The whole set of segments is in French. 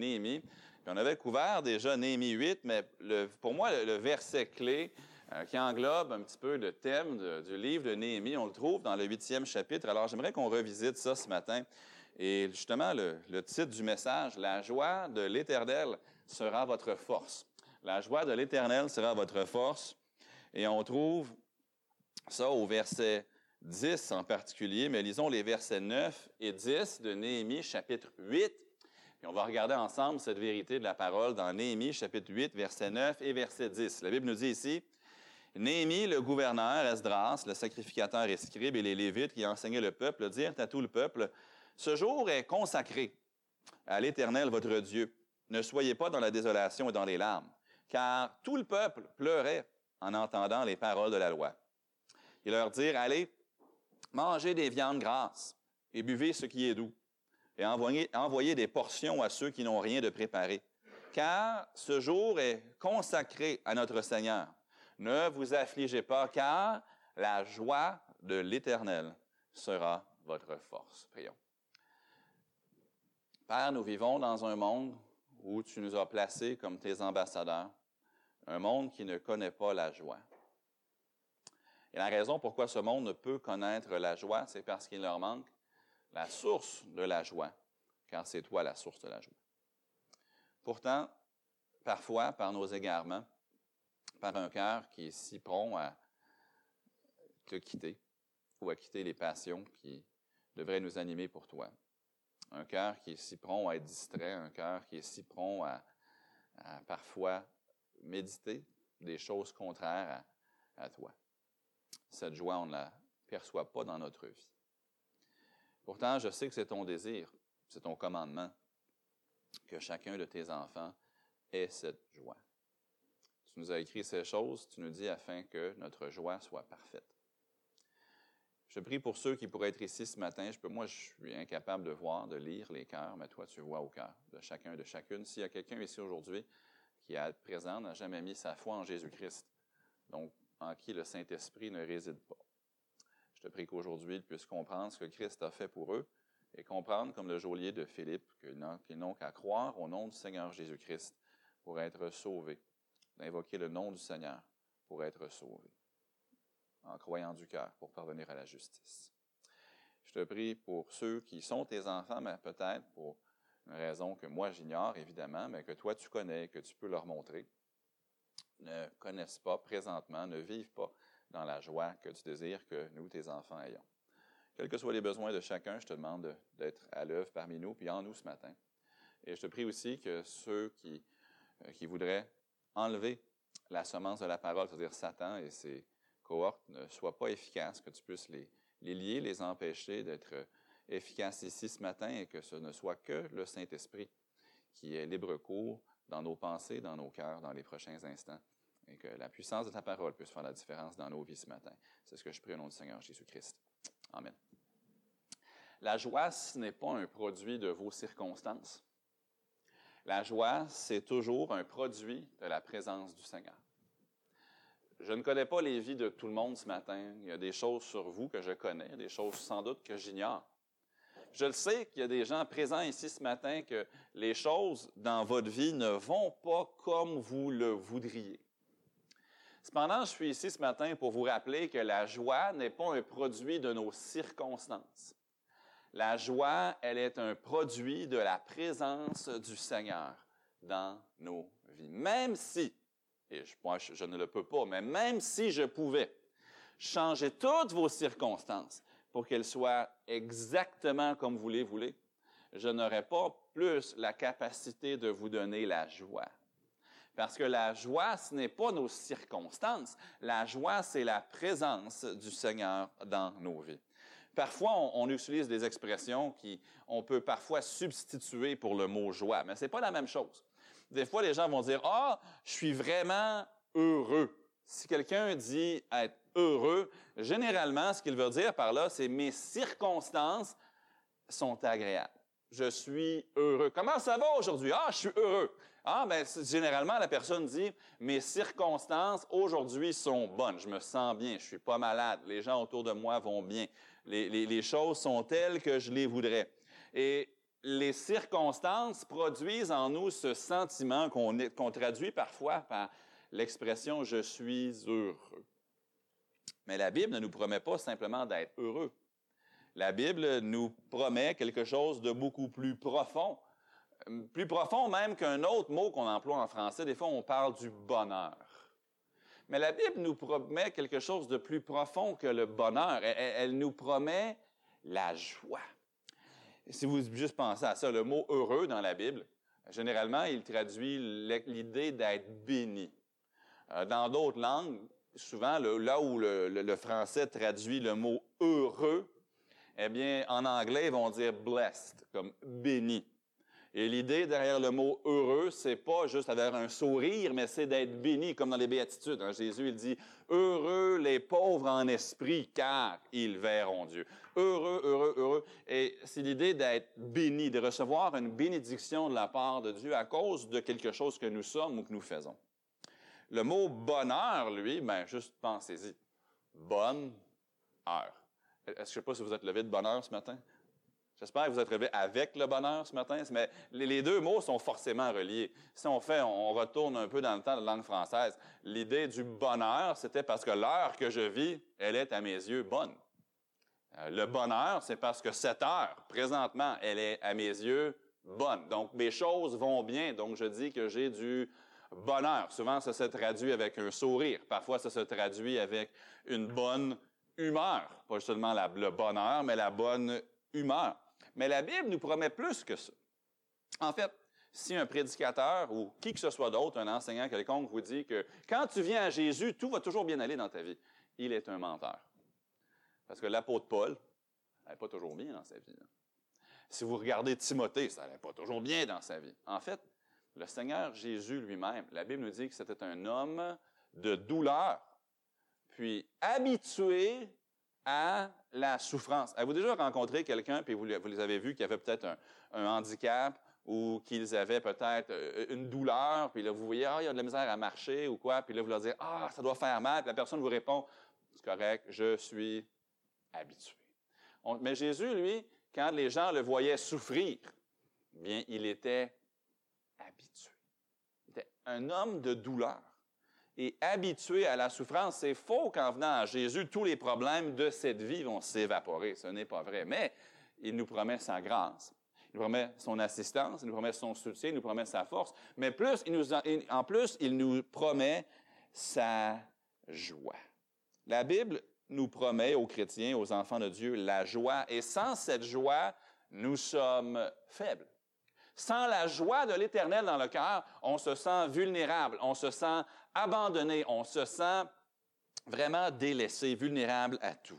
Néhémie. Puis on avait couvert déjà Néhémie 8, mais pour moi, le, verset clé euh, qui englobe un petit peu le thème du livre de Néhémie, on le trouve dans le huitième chapitre. Alors j'aimerais qu'on revisite ça ce matin. Et justement, le, le titre du message, La joie de l'Éternel sera votre force. La joie de l'Éternel sera votre force. Et on trouve ça au verset 10 en particulier, mais lisons les versets 9 et 10 de Néhémie chapitre 8. Et on va regarder ensemble cette vérité de la parole dans Néhémie chapitre 8, verset 9 et verset 10. La Bible nous dit ici, Néhémie, le gouverneur, Esdras, le sacrificateur et scribe et les Lévites qui enseignaient le peuple, dirent à tout le peuple, Ce jour est consacré à l'Éternel votre Dieu. Ne soyez pas dans la désolation et dans les larmes, car tout le peuple pleurait en entendant les paroles de la loi. Ils leur dirent, Allez, mangez des viandes grasses et buvez ce qui est doux, et envoyez, des portions à ceux qui n'ont rien de préparé. Car ce jour est consacré à notre Seigneur. Ne vous affligez pas, car la joie de l'Éternel sera votre force. Prions. Père, nous vivons dans un monde où tu nous as placés comme tes ambassadeurs, un monde qui ne connaît pas la joie. Et la raison pourquoi ce monde ne peut connaître la joie, c'est parce qu'il leur manque la source de la joie, car c'est toi la source de la joie. Pourtant, parfois, par nos égarements, par un cœur qui est si prompt à te quitter ou à quitter les passions qui devraient nous animer pour toi. Un cœur qui est si prompt à être distrait, un cœur qui est si prompt à, parfois méditer des choses contraires à toi cette joie, on ne la perçoit pas dans notre vie. Pourtant, je sais que c'est ton désir, c'est ton commandement, que chacun de tes enfants ait cette joie. Tu nous as écrit ces choses, tu nous dis afin que notre joie soit parfaite. Je prie pour ceux qui pourraient être ici ce matin. Je peux, moi, je suis incapable de voir, de lire les cœurs, mais toi, tu vois au cœur de chacun, de chacune. S'il y a quelqu'un ici aujourd'hui qui, être présent, n'a jamais mis sa foi en Jésus-Christ, donc en qui le Saint-Esprit ne réside pas. Je te prie qu'aujourd'hui, ils puissent comprendre ce que Christ a fait pour eux et comprendre, comme le geôlier de Philippe, qu'ils n'ont qu'à croire au nom du Seigneur Jésus-Christ pour être sauvés, d'invoquer le nom du Seigneur pour être sauvés, en croyant du cœur pour parvenir à la justice. Je te prie pour ceux qui sont tes enfants, mais peut-être pour une raison que moi j'ignore, évidemment, mais que toi tu connais, que tu peux leur montrer ne connaissent pas présentement, ne vivent pas dans la joie que tu désires que nous, tes enfants, ayons. Quels que soient les besoins de chacun, je te demande d'être à l'œuvre parmi nous, puis en nous ce matin. Et je te prie aussi que ceux qui, euh, qui voudraient enlever la semence de la parole, c'est-à-dire Satan et ses cohortes, ne soient pas efficaces, que tu puisses les, les lier, les empêcher d'être efficaces ici ce matin et que ce ne soit que le Saint-Esprit qui est libre cours dans nos pensées, dans nos cœurs, dans les prochains instants et que la puissance de ta parole puisse faire la différence dans nos vies ce matin. C'est ce que je prie au nom du Seigneur Jésus-Christ. Amen. La joie, ce n'est pas un produit de vos circonstances. La joie, c'est toujours un produit de la présence du Seigneur. Je ne connais pas les vies de tout le monde ce matin. Il y a des choses sur vous que je connais, des choses sans doute que j'ignore. Je le sais qu'il y a des gens présents ici ce matin que les choses dans votre vie ne vont pas comme vous le voudriez. Cependant, je suis ici ce matin pour vous rappeler que la joie n'est pas un produit de nos circonstances. La joie, elle est un produit de la présence du Seigneur dans nos vies. Même si, et je, moi, je ne le peux pas, mais même si je pouvais changer toutes vos circonstances pour qu'elles soient exactement comme vous les voulez, je n'aurais pas plus la capacité de vous donner la joie. Parce que la joie, ce n'est pas nos circonstances. La joie, c'est la présence du Seigneur dans nos vies. Parfois, on, utilise des expressions qui, on peut parfois substituer pour le mot joie, mais c'est pas la même chose. Des fois, les gens vont dire, ah, je suis vraiment heureux. Si quelqu'un dit être heureux, généralement, ce qu'il veut dire par là, c'est mes circonstances sont agréables je suis heureux. Comment ça va aujourd'hui? Ah, je suis heureux. Ah, ben, généralement, la personne dit, mes circonstances aujourd'hui sont bonnes. Je me sens bien. Je suis pas malade. Les gens autour de moi vont bien. Les, choses sont telles que je les voudrais. Et les circonstances produisent en nous ce sentiment qu'on traduit parfois par l'expression je suis heureux. Mais la Bible ne nous promet pas simplement d'être heureux. La Bible nous promet quelque chose de beaucoup plus profond, plus profond même qu'un autre mot qu'on emploie en français. Des fois, on parle du bonheur. Mais la Bible nous promet quelque chose de plus profond que le bonheur. Elle, nous promet la joie. Si vous juste pensez à ça, le mot heureux dans la Bible, généralement, il traduit l'idée d'être béni. Euh, dans d'autres langues, souvent, là où le, français traduit le mot heureux, eh bien, en anglais, ils vont dire blessed, comme béni. Et l'idée derrière le mot heureux, c'est pas juste avoir un sourire, mais c'est d'être béni, comme dans les béatitudes. Hein. Jésus, il dit, heureux les pauvres en esprit, car ils verront Dieu. Heureux, heureux, heureux. Et c'est l'idée d'être béni, de recevoir une bénédiction de la part de Dieu à cause de quelque chose que nous sommes ou que nous faisons. Le mot bonheur, lui, ben, juste pensez-y. Bonne heure. Est-ce que je ne sais pas si vous êtes levé de bonheur ce matin? J'espère que vous êtes levé avec le bonheur ce matin, mais les deux mots sont forcément reliés. Si on fait, on retourne un peu dans le temps de la langue française, l'idée du bonheur, c'était parce que l'heure que je vis, elle est à mes yeux bonne. Euh, le bonheur, c'est parce que cette heure, présentement, elle est à mes yeux bonne. Donc, mes choses vont bien. Donc, je dis que j'ai du bonheur. Souvent, ça se traduit avec un sourire. Parfois, ça se traduit avec une bonne humeur. Pas seulement le bonheur, mais la bonne humeur. Mais la Bible nous promet plus que ça. En fait, si un prédicateur ou qui que ce soit d'autre, un enseignant quelconque vous dit que quand tu viens à Jésus, tout va toujours bien aller dans ta vie, il est un menteur. Parce que l'apôtre Paul n'allait pas toujours bien dans sa vie. Si vous regardez Timothée, ça n'allait pas toujours bien dans sa vie. En fait, le Seigneur Jésus lui-même, la Bible nous dit que c'était un homme de douleur, habitué à la souffrance. Avez-vous déjà rencontré quelqu'un, puis vous, les avez vus, qui avait peut-être un, handicap ou qu'ils avaient peut-être euh, une douleur, puis là, vous voyez, ah, il y a de la misère à marcher ou quoi, puis là, vous leur dites, ah, ça doit faire mal, puis la personne vous répond, c'est correct, je suis habitué. mais Jésus, lui, quand les gens le voyaient souffrir, bien, il était habitué. Il était un homme de douleur et habitué à la souffrance. C'est faux qu'en venant à Jésus, tous les problèmes de cette vie vont s'évaporer. Ce n'est pas vrai. Mais il nous promet sa grâce. Il nous promet son assistance, il nous promet son soutien, il nous promet sa force. Mais en plus, il nous promet sa joie. La Bible nous promet aux chrétiens, aux enfants de Dieu, la joie. Et sans cette joie, nous sommes faibles. Sans la joie de l'Éternel dans le cœur, on se sent vulnérable, on se sent abandonné, on se sent vraiment délaissé, vulnérable à tout.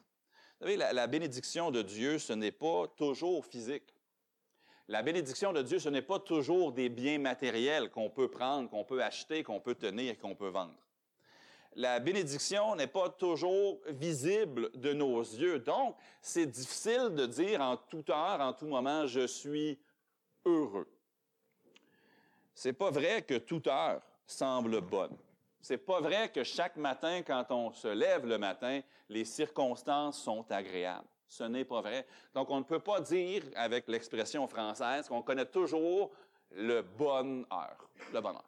Vous savez, la, bénédiction de Dieu, ce n'est pas toujours physique. La bénédiction de Dieu, ce n'est pas toujours des biens matériels qu'on peut prendre, qu'on peut acheter, qu'on peut tenir, qu'on peut vendre. La bénédiction n'est pas toujours visible de nos yeux. Donc, c'est difficile de dire en toute heure, en tout moment, je suis heureux. C'est pas vrai que toute heure semble bonne. C'est pas vrai que chaque matin, quand on se lève le matin, les circonstances sont agréables. Ce n'est pas vrai. Donc, on ne peut pas dire, avec l'expression française, qu'on connaît toujours le bonheur, le bonheur.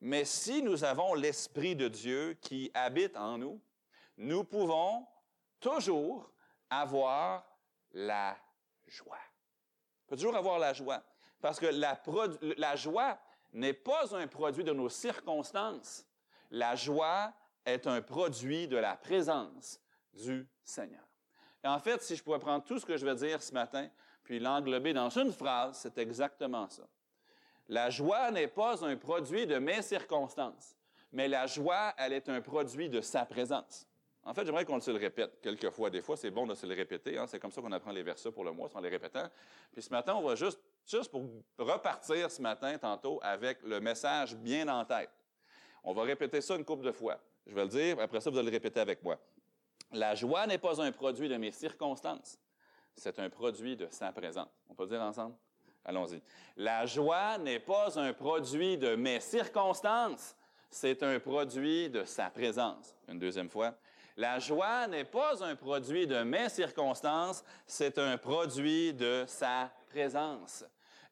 Mais si nous avons l'Esprit de Dieu qui habite en nous, nous pouvons toujours avoir la joie peut toujours avoir la joie. Parce que la, joie n'est pas un produit de nos circonstances. La joie est un produit de la présence du Seigneur. Et en fait, si je pourrais prendre tout ce que je vais dire ce matin, puis l'englober dans une phrase, c'est exactement ça. La joie n'est pas un produit de mes circonstances, mais la joie, elle est un produit de sa présence. En fait, j'aimerais qu'on se le répète quelques fois. Des fois, c'est bon de se le répéter. Hein. C'est comme ça qu'on apprend les versets pour le mois, en les répétant. Puis ce matin, on va juste, juste pour repartir ce matin, tantôt, avec le message bien en tête. On va répéter ça une couple de fois. Je vais le dire, après ça, vous allez le répéter avec moi. La joie n'est pas un produit de mes circonstances. C'est un produit de sa présence. On peut le dire ensemble? Allons-y. La joie n'est pas un produit de mes circonstances. C'est un produit de sa présence. Une deuxième fois. La joie n'est pas un produit de mes circonstances, c'est un produit de sa présence.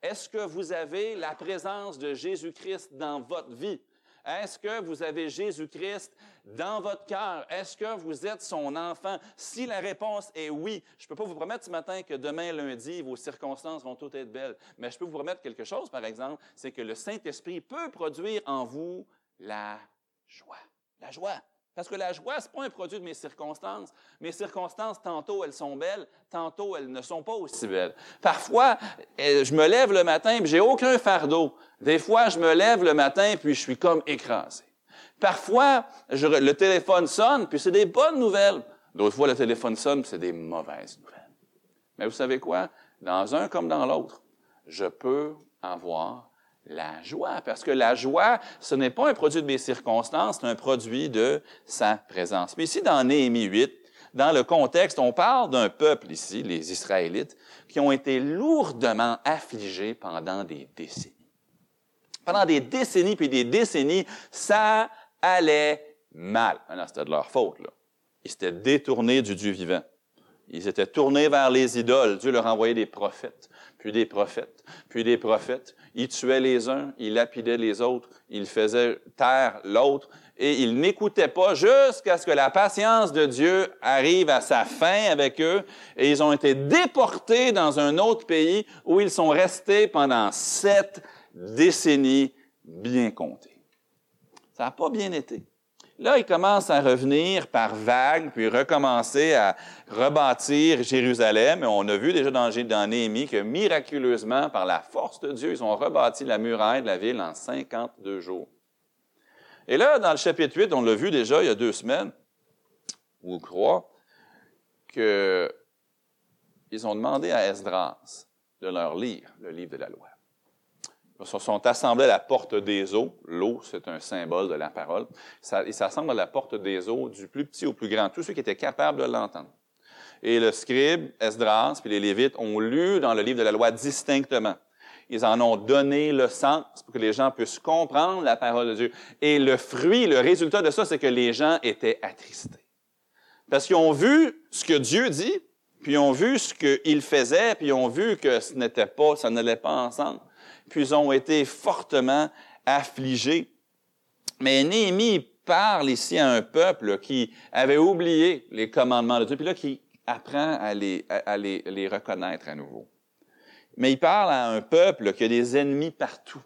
Est-ce que vous avez la présence de Jésus-Christ dans votre vie? Est-ce que vous avez Jésus-Christ dans votre cœur? Est-ce que vous êtes son enfant? Si la réponse est oui, je peux pas vous promettre ce matin que demain, lundi, vos circonstances vont toutes être belles, mais je peux vous promettre quelque chose, par exemple, c'est que le Saint-Esprit peut produire en vous la joie. La joie. Parce que la joie, ce n'est pas un produit de mes circonstances. Mes circonstances, tantôt elles sont belles, tantôt elles ne sont pas aussi belles. Parfois, eh, je me lève le matin et j'ai aucun fardeau. Des fois, je me lève le matin puis je suis comme écrasé. Parfois, le téléphone sonne puis c'est des bonnes nouvelles. D'autres fois, le téléphone sonne puis c'est des mauvaises nouvelles. Mais vous savez quoi? Dans un comme dans l'autre, je peux avoir la joie, parce que la joie, ce n'est pas un produit de mes circonstances, c'est un produit de sa présence. Mais ici, dans Néhémie 8, dans le contexte, on parle d'un peuple ici, les Israélites, qui ont été lourdement affligés pendant des décennies. Pendant des décennies puis des décennies, ça allait mal. Maintenant, c'était de leur faute. Là. Ils s'étaient détournés du Dieu vivant. Ils étaient tournés vers les idoles. Dieu leur envoyait des prophètes, puis des prophètes, puis des prophètes. Il tuait les uns, il lapidait les autres, il faisait taire l'autre, et il n'écoutait pas jusqu'à ce que la patience de Dieu arrive à sa fin avec eux, et ils ont été déportés dans un autre pays où ils sont restés pendant sept décennies bien comptées. Ça n'a pas bien été. Là, il commence à revenir par vagues, puis recommencer à rebâtir Jérusalem. Et on a vu déjà dans, dans que miraculeusement, par la force de Dieu, ils ont rebâti la muraille de la ville en 52 jours. Et là, dans le chapitre 8, on l'a vu déjà il y a deux semaines, ou trois, qu'ils ont demandé à Esdras de leur lire le livre de la loi. Ils sont assemblés à la porte des eaux. L'eau, c'est un symbole de la parole. ils s'assemblent à la porte des eaux, du plus petit au plus grand, tous ceux qui étaient capables de l'entendre. Et le scribe, Esdras, puis les Lévites ont lu dans le livre de la loi distinctement. Ils en ont donné le sens pour que les gens puissent comprendre la parole de Dieu. Et le fruit, le résultat de ça, c'est que les gens étaient attristés. Parce qu'ils ont vu ce que Dieu dit, puis ils ont vu ce qu'il faisait, puis ils ont vu que ce n'était pas, ça n'allait pas ensemble puis ont été fortement affligés. Mais Néhémie parle ici à un peuple qui avait oublié les commandements de Dieu, puis là qui apprend à les, à les, les reconnaître à nouveau. Mais il parle à un peuple qui a des ennemis partout.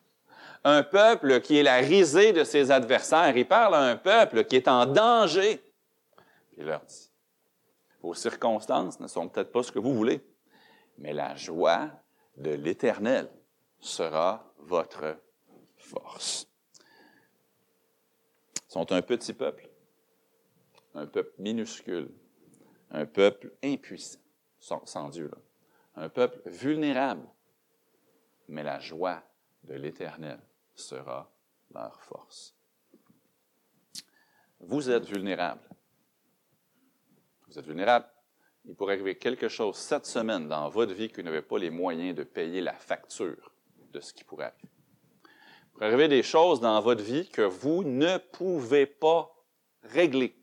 Un peuple qui est la risée de ses adversaires. Il parle à un peuple qui est en danger. Il leur dit, vos circonstances ne sont peut-être pas ce que vous voulez, mais la joie de l'Éternel sera votre force. Ils sont un petit peuple, un peuple minuscule, un peuple impuissant, sans, Dieu, un peuple vulnérable, mais la joie de l'Éternel sera leur force. Vous êtes vulnérable. Vous êtes vulnérable. Il pourrait arriver quelque chose cette semaine dans votre vie que vous n'avez pas les moyens de payer la facture de ce qui pourrait arriver. Il pourrait arriver des choses dans votre vie que vous ne pouvez pas régler.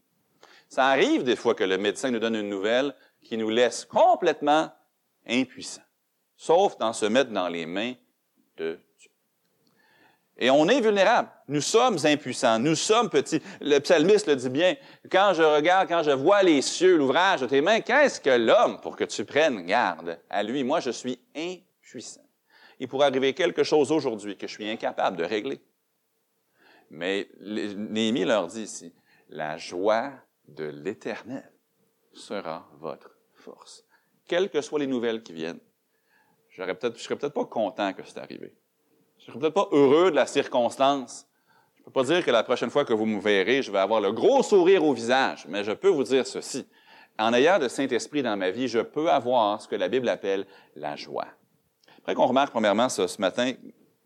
Ça arrive des fois que le médecin nous donne une nouvelle qui nous laisse complètement impuissants, sauf d'en se mettre dans les mains de Dieu. Et on est vulnérable. Nous sommes impuissants. Nous sommes petits. Le psalmiste le dit bien. Quand je regarde, quand je vois les cieux, l'ouvrage de tes mains, qu'est-ce que l'homme pour que tu prennes garde à lui? Moi, je suis impuissant il pourrait arriver quelque chose aujourd'hui que je suis incapable de régler. Mais Néhémie leur dit ici, la joie de l'Éternel sera votre force. Quelles que soient les nouvelles qui viennent, je serais peut-être pas content que c'est arrivé. Je serais peut-être pas heureux de la circonstance. Je peux pas dire que la prochaine fois que vous me verrez, je vais avoir le gros sourire au visage, mais je peux vous dire ceci. En ayant le Saint-Esprit dans ma vie, je peux avoir ce que la Bible appelle la joie. Après qu'on remarque premièrement ce, ce, matin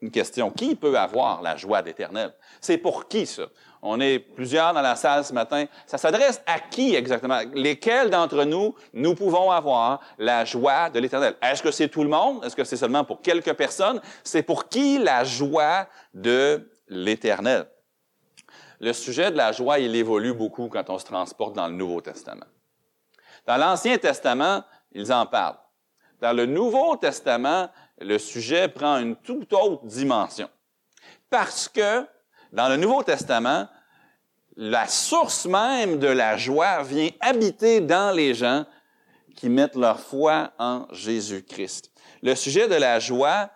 une question. Qui peut avoir la joie d'éternel? C'est pour qui ça? On est plusieurs dans la salle ce matin. Ça s'adresse à qui exactement? Lesquels d'entre nous, nous pouvons avoir la joie de l'éternel? Est-ce que c'est tout le monde? Est-ce que c'est seulement pour quelques personnes? C'est pour qui la joie de l'éternel? Le sujet de la joie, il évolue beaucoup quand on se transporte dans le Nouveau Testament. Dans l'Ancien Testament, ils en parlent. Dans le Nouveau Testament, le sujet prend une toute autre dimension. Parce que dans le Nouveau Testament, la source même de la joie vient habiter dans les gens qui mettent leur foi en Jésus-Christ. Le sujet de la joie,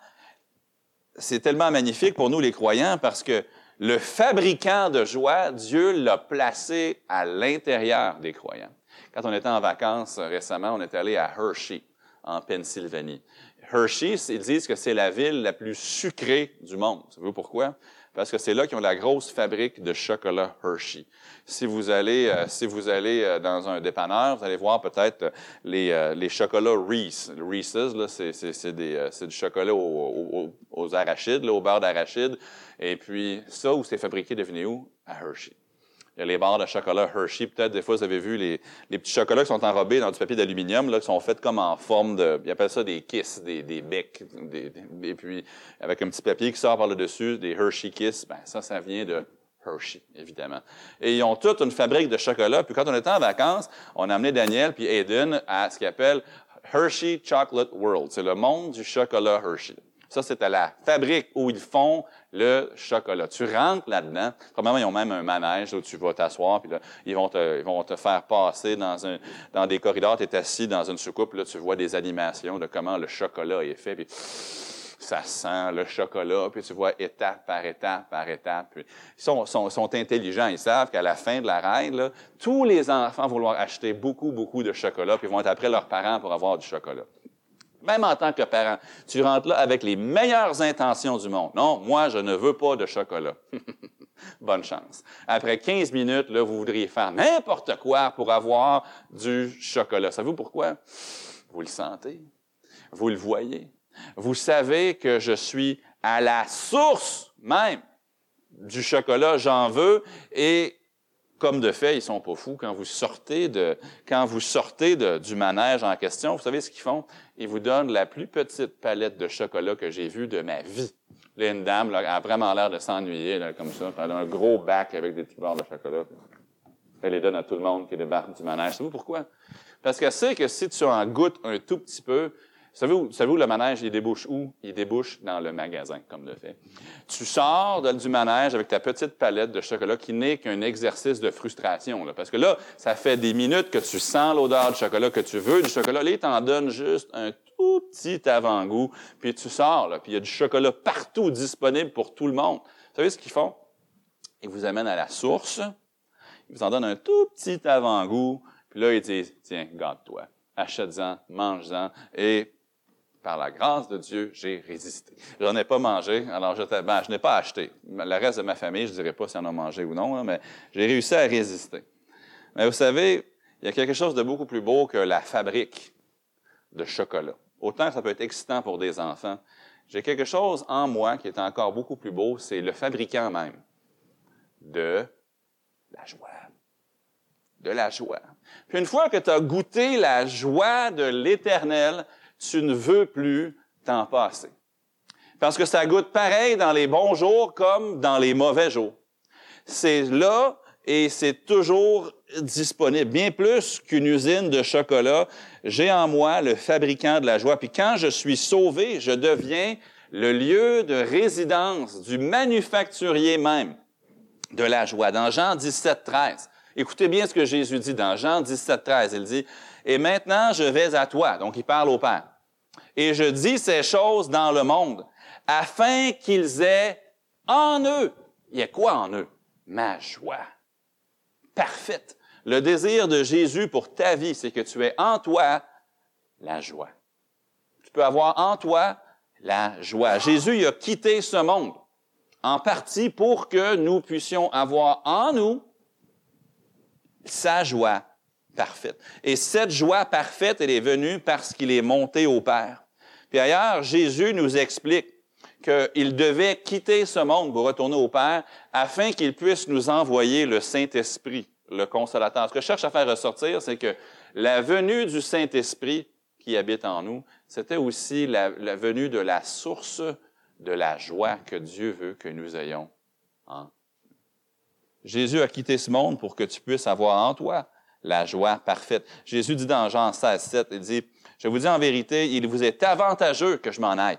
c'est tellement magnifique pour nous les croyants parce que le fabricant de joie, Dieu l'a placé à l'intérieur des croyants. Quand on était en vacances récemment, on est allé à Hershey, en Pennsylvanie. Hershey, ils disent que c'est la ville la plus sucrée du monde. Savez-vous pourquoi? Parce que c'est là qu'ils ont la grosse fabrique de chocolat Hershey. Si vous allez, euh, si vous allez euh, dans un dépanneur, vous allez voir peut-être les, euh, les chocolats Reese. Reese's, c'est, du chocolat aux, arachides, au beurre d'arachide. Et puis, ça, où c'est fabriqué, devinez où? À Hershey. Il y a les barres de chocolat Hershey. Peut-être des fois, vous avez vu les, les, petits chocolats qui sont enrobés dans du papier d'aluminium, là, qui sont faits comme en forme de. Ils appellent ça des kisses, des, des becs. Et puis, avec un petit papier qui sort par le dessus, des Hershey Kiss. Ben, ça, ça vient de Hershey, évidemment. Et ils ont toute une fabrique de chocolat. Puis quand on était en vacances, on a amené Daniel puis Aiden à ce qu'ils appellent Hershey Chocolate World. C'est le monde du chocolat Hershey. Ça, c'est à la fabrique où ils font le chocolat. Tu rentres là-dedans. Probablement, ils ont même un manège où tu vas t'asseoir, puis là, ils vont te, ils vont te faire passer dans, un, dans des corridors. Tu es assis dans une soucoupe, là, tu vois des animations de comment le chocolat est fait. Puis ça sent le chocolat, puis tu vois étape par étape par étape. Puis ils sont, sont, sont, intelligents, ils savent qu'à la fin de la règle, tous les enfants vont vouloir acheter beaucoup, beaucoup de chocolat, puis ils vont être après leurs parents pour avoir du chocolat même en tant que parent, tu rentres là avec les meilleures intentions du monde. Non, moi, je ne veux pas de chocolat. Bonne chance. Après 15 minutes, là, vous voudriez faire n'importe quoi pour avoir du chocolat. Savez-vous pourquoi? Vous le sentez. Vous le voyez. Vous savez que je suis à la source même du chocolat, j'en veux, et comme de fait, ils sont pas fous. Quand vous sortez, de, quand vous sortez du manège en question, vous savez ce qu'ils font? Ils vous donnent la plus petite palette de chocolat que j'ai vue de ma vie. Là, une dame a vraiment l'air de s'ennuyer, comme ça. Elle a un gros bac avec des petits barres de chocolat. Elle les donne à tout le monde qui débarque du manège. Savez-vous pourquoi? Parce qu'elle sait que si tu en goûtes un tout petit peu, Savez-vous, savez le manège, il débouche où? Il débouche dans le magasin, comme de fait. Tu sors du manège avec ta petite palette de chocolat qui n'est qu'un exercice de frustration. parce que là, ça fait des minutes que tu sens l'odeur du chocolat, que tu veux du chocolat. Là, il t'en donne juste un tout petit avant-goût, puis tu sors, là, puis il y a du chocolat partout disponible pour tout le monde. Vous savez ce qu'ils font? Ils vous amènent à la source, ils vous en donnent un tout petit avant-goût, puis là, ils disent, tiens, garde-toi, achète-en, mange-en, et par la grâce de Dieu, j'ai résisté. Je n'en ai pas mangé, alors je, ben, je n'ai pas acheté. Le reste de ma famille, je ne dirais pas si on a mangé ou non, mais j'ai réussi à résister. Mais vous savez, il y a quelque chose de beaucoup plus beau que la fabrique de chocolat. Autant ça peut être excitant pour des enfants, j'ai quelque chose en moi qui est encore beaucoup plus beau, c'est le fabricant même de la joie. De la joie. Puis une fois que tu as goûté la joie de l'Éternel, tu ne veux plus t'en passer. Parce que ça goûte pareil dans les bons jours comme dans les mauvais jours. C'est là et c'est toujours disponible. Bien plus qu'une usine de chocolat, j'ai en moi le fabricant de la joie. Puis quand je suis sauvé, je deviens le lieu de résidence du manufacturier même de la joie. Dans Jean 17, 13, écoutez bien ce que Jésus dit dans Jean 17, 13. Il dit, et maintenant, je vais à toi. Donc, il parle au Père. Et je dis ces choses dans le monde, afin qu'ils aient en eux. Il y a quoi en eux? Ma joie. Parfaite. Le désir de Jésus pour ta vie, c'est que tu aies en toi la joie. Tu peux avoir en toi la joie. Jésus il a quitté ce monde en partie pour que nous puissions avoir en nous sa joie Et cette joie parfaite, elle est venue parce qu'il est monté au Père. Puis ailleurs, Jésus nous explique qu'il devait quitter ce monde pour retourner au Père afin qu'il puisse nous envoyer le Saint-Esprit, le consolateur. Ce que je cherche à faire ressortir, c'est que la venue du Saint-Esprit qui habite en nous, c'était aussi la, venue de la source de la joie que Dieu veut que nous ayons Jésus a quitté ce monde pour que tu puisses avoir en toi la joie parfaite. Jésus dit dans Jean 16, 7, il dit, Je vous dis en vérité, il vous est avantageux que je m'en aille.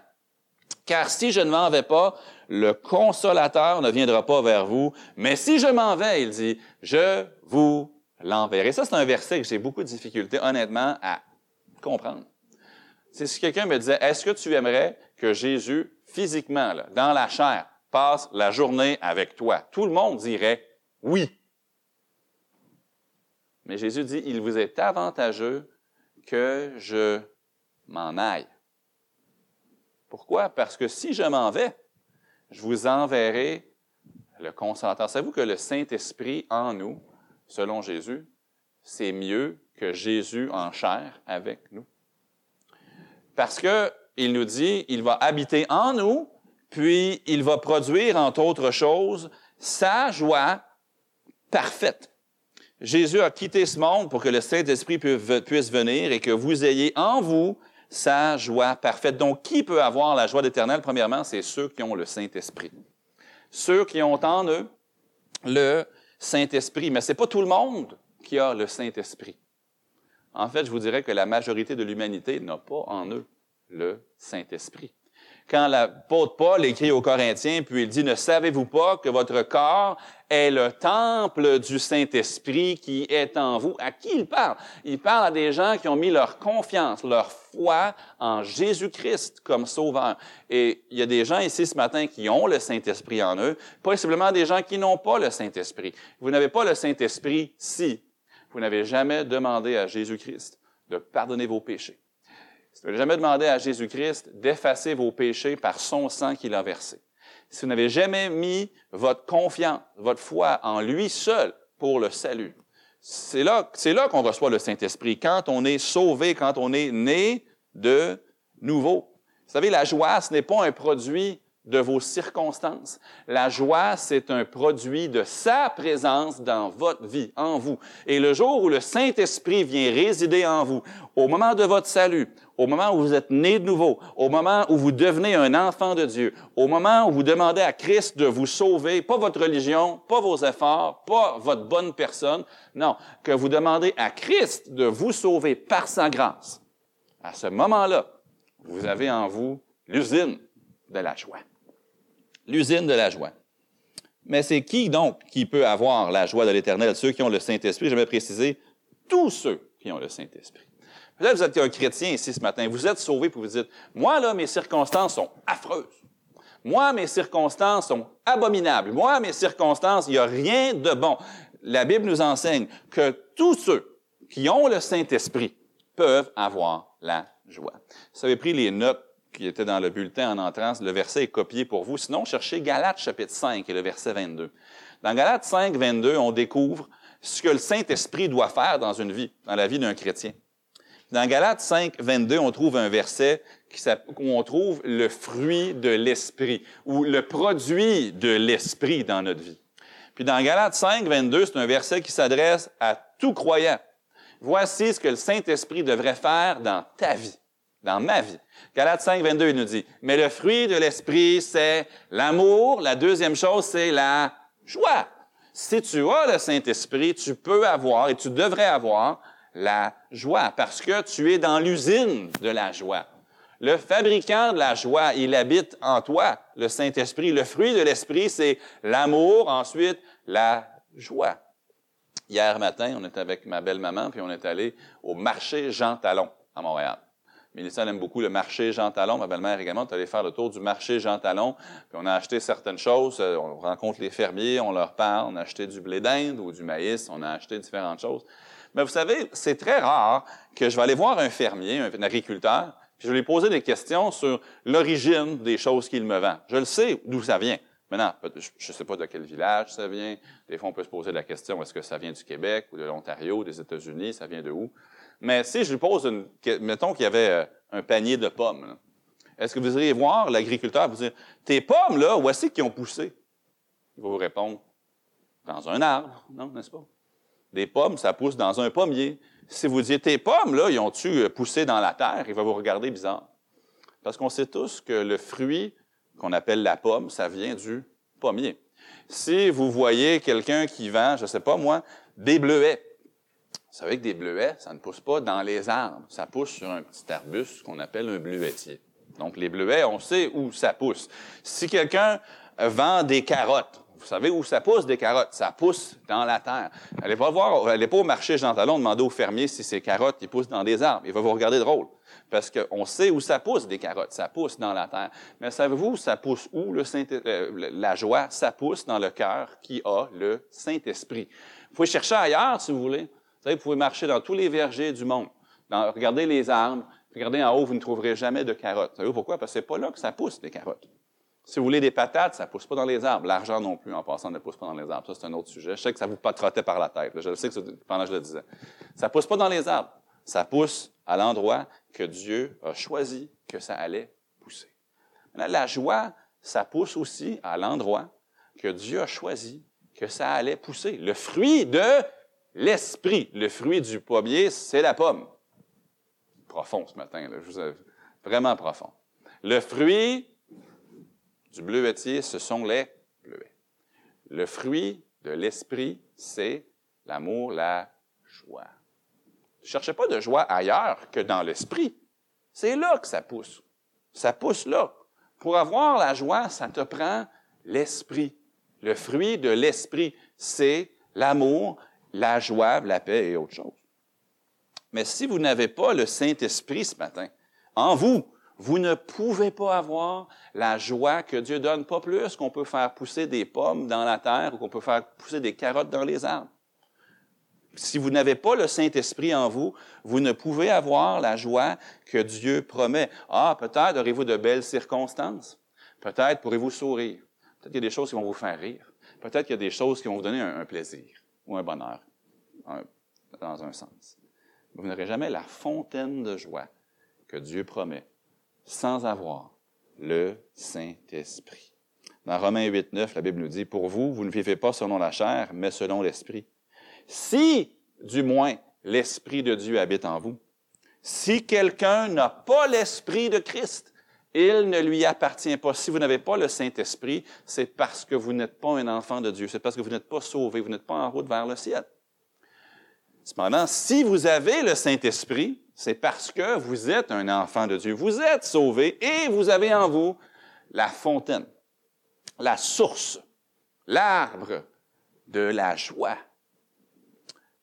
Car si je ne m'en vais pas, le consolateur ne viendra pas vers vous. Mais si je m'en vais, il dit, je vous l'enverrai. Ça, c'est un verset que j'ai beaucoup de difficultés, honnêtement, à comprendre. C'est si quelqu'un me disait, est-ce que tu aimerais que Jésus, physiquement, dans la chair, passe la journée avec toi? Tout le monde dirait oui. Mais Jésus dit, il vous est avantageux que je m'en aille. Pourquoi? Parce que si je m'en vais, je vous enverrai le consolateur. Savez-vous que le Saint-Esprit en nous, selon Jésus, c'est mieux que Jésus en chair avec nous? Parce qu'il nous dit, il va habiter en nous, puis il va produire, entre autres choses, sa joie parfaite. Jésus a quitté ce monde pour que le Saint-Esprit puisse venir et que vous ayez en vous sa joie parfaite. Donc, qui peut avoir la joie d'éternel? Premièrement, c'est ceux qui ont le Saint-Esprit. Ceux qui ont en eux le Saint-Esprit. Mais ce n'est pas tout le monde qui a le Saint-Esprit. En fait, je vous dirais que la majorité de l'humanité n'a pas en eux le Saint-Esprit quand l'apôtre Paul écrit aux Corinthiens, puis il dit, ne savez-vous pas que votre corps est le temple du Saint-Esprit qui est en vous? À qui il parle? Il parle à des gens qui ont mis leur confiance, leur foi en Jésus-Christ comme sauveur. Et il y a des gens ici ce matin qui ont le Saint-Esprit en eux, possiblement des gens qui n'ont pas le Saint-Esprit. Vous n'avez pas le Saint-Esprit si vous n'avez jamais demandé à Jésus-Christ de pardonner vos péchés vous n'avez jamais demandé à Jésus-Christ d'effacer vos péchés par son sang qu'il a versé, si vous n'avez jamais mis votre confiance, votre foi en lui seul pour le salut, c'est là, c'est là qu'on reçoit le Saint-Esprit, quand on est sauvé, quand on est né de nouveau. Vous savez, la joie, ce n'est pas un produit de vos circonstances. La joie, c'est un produit de sa présence dans votre vie, en vous. Et le jour où le Saint-Esprit vient résider en vous, au moment de votre salut, au moment où vous êtes né de nouveau, au moment où vous devenez un enfant de Dieu, au moment où vous demandez à Christ de vous sauver, pas votre religion, pas vos efforts, pas votre bonne personne, non, que vous demandez à Christ de vous sauver par sa grâce. À ce moment-là, vous avez en vous l'usine de la joie l'usine de la joie. Mais c'est qui donc qui peut avoir la joie de l'Éternel? Ceux qui ont le Saint-Esprit, j'aimerais préciser, tous ceux qui ont le Saint-Esprit. Peut-être que vous êtes un chrétien ici ce matin, vous êtes sauvé pour vous dites, moi là, mes circonstances sont affreuses. Moi, mes circonstances sont abominables. Moi, mes circonstances, il n'y a rien de bon. La Bible nous enseigne que tous ceux qui ont le Saint-Esprit peuvent avoir la joie. Vous avez pris les notes qui était dans le bulletin en entrant, le verset est copié pour vous. Sinon, cherchez Galates chapitre 5 et le verset 22. Dans Galates 5, 22, on découvre ce que le Saint-Esprit doit faire dans une vie, dans la vie d'un chrétien. Dans Galates 5, 22, on trouve un verset où on trouve le fruit de l'Esprit, ou le produit de l'Esprit dans notre vie. Puis dans Galates 5, 22, c'est un verset qui s'adresse à tout croyant. Voici ce que le Saint-Esprit devrait faire dans ta vie, dans ma vie. Galates 5, 22, il nous dit, mais le fruit de l'esprit, c'est l'amour. La deuxième chose, c'est la joie. Si tu as le Saint-Esprit, tu peux avoir et tu devrais avoir la joie parce que tu es dans l'usine de la joie. Le fabricant de la joie, il habite en toi, le Saint-Esprit. Le fruit de l'Esprit, c'est l'amour, ensuite la joie. Hier matin, on était avec ma belle-maman, puis on est allé au marché Jean Talon à Montréal. Mélissa aime beaucoup le marché Jean Talon. Ma belle-mère également est allée faire le tour du marché Jean Talon. Puis on a acheté certaines choses. Euh, on rencontre les fermiers, on leur parle. On a acheté du blé d'Inde ou du maïs. On a acheté différentes choses. Mais vous savez, c'est très rare que je vais aller voir un fermier, un agriculteur, puis je vais lui poser des questions sur l'origine des choses qu'il me vend. Je le sais d'où ça vient. Maintenant, je ne sais pas de quel village ça vient. Des fois, on peut se poser la question, est-ce que ça vient du Québec ou de l'Ontario, des États-Unis, ça vient de où? Mais si je lui pose une, mettons qu'il y avait euh, un panier de pommes, est-ce que vous iriez voir l'agriculteur vous dire, tes pommes, là, où est-ce qu'ils ont poussé? Il va vous répondre, dans un arbre, non, n'est-ce pas? Des pommes, ça pousse dans un pommier. Si vous dites, tes pommes, là, ils ont-tu euh, poussé dans la terre? Il va vous regarder bizarre. Parce qu'on sait tous que le fruit qu'on appelle la pomme, ça vient du pommier. Si vous voyez quelqu'un qui vend, je ne sais pas moi, des bleuets, Vous savez que des bleuets, ça ne pousse pas dans les arbres. Ça pousse sur un petit arbuste qu'on appelle un bleuetier. Donc, les bleuets, on sait où ça pousse. Si quelqu'un vend des carottes, vous savez où ça pousse des carottes? Ça pousse dans la terre. Allez pas voir, allez pas au marché Jean Talon demander au fermier si ces carottes ils poussent dans des arbres. Il va vous regarder drôle. Parce qu'on sait où ça pousse des carottes. Ça pousse dans la terre. Mais savez-vous, ça pousse où le Saint, euh, la joie? Ça pousse dans le cœur qui a le Saint-Esprit. Vous pouvez chercher ailleurs si vous voulez vous pouvez marcher dans tous les vergers du monde. regardez les arbres, regardez en haut, vous ne trouverez jamais de carottes. Vous savez pourquoi? Parce que c'est pas là que ça pousse, les carottes. Si vous voulez des patates, ça ne pousse pas dans les arbres. L'argent non plus, en passant, ne pousse pas dans les arbres. Ça, c'est un autre sujet. Je sais que ça vous patrottait par la tête. Je le sais que pendant que je le disais. Ça ne pousse pas dans les arbres. Ça pousse à l'endroit que Dieu a choisi que ça allait pousser. la joie, ça pousse aussi à l'endroit que Dieu a choisi que ça allait pousser. Le fruit de L'esprit, le fruit du pommier, c'est la pomme. Profond ce matin, je vous vraiment profond. Le fruit du bleuetier, ce sont les bleuets. Le fruit de l'esprit, c'est l'amour, la joie. Ne cherchez pas de joie ailleurs que dans l'esprit. C'est là que ça pousse. Ça pousse là. Pour avoir la joie, ça te prend l'esprit. Le fruit de l'esprit, c'est l'amour, la joie, la paix et autre chose. Mais si vous n'avez pas le Saint-Esprit ce matin, en vous, vous ne pouvez pas avoir la joie que Dieu donne, pas plus qu'on peut faire pousser des pommes dans la terre ou qu'on peut faire pousser des carottes dans les arbres. Si vous n'avez pas le Saint-Esprit en vous, vous ne pouvez avoir la joie que Dieu promet. Ah, peut-être aurez-vous de belles circonstances. Peut-être pourrez-vous sourire. Peut-être qu'il y a des choses qui vont vous faire rire. Peut-être qu'il y a des choses qui vont vous donner un plaisir ou un bonheur, dans un sens. Vous n'aurez jamais la fontaine de joie que Dieu promet sans avoir le Saint-Esprit. Dans Romains 8, 9, la Bible nous dit, Pour vous, vous ne vivez pas selon la chair, mais selon l'Esprit. Si, du moins, l'Esprit de Dieu habite en vous, si quelqu'un n'a pas l'Esprit de Christ, il ne lui appartient pas. Si vous n'avez pas le Saint-Esprit, c'est parce que vous n'êtes pas un enfant de Dieu. C'est parce que vous n'êtes pas sauvé. Vous n'êtes pas en route vers le ciel. Cependant, si vous avez le Saint-Esprit, c'est parce que vous êtes un enfant de Dieu. Vous êtes sauvé et vous avez en vous la fontaine, la source, l'arbre de la joie.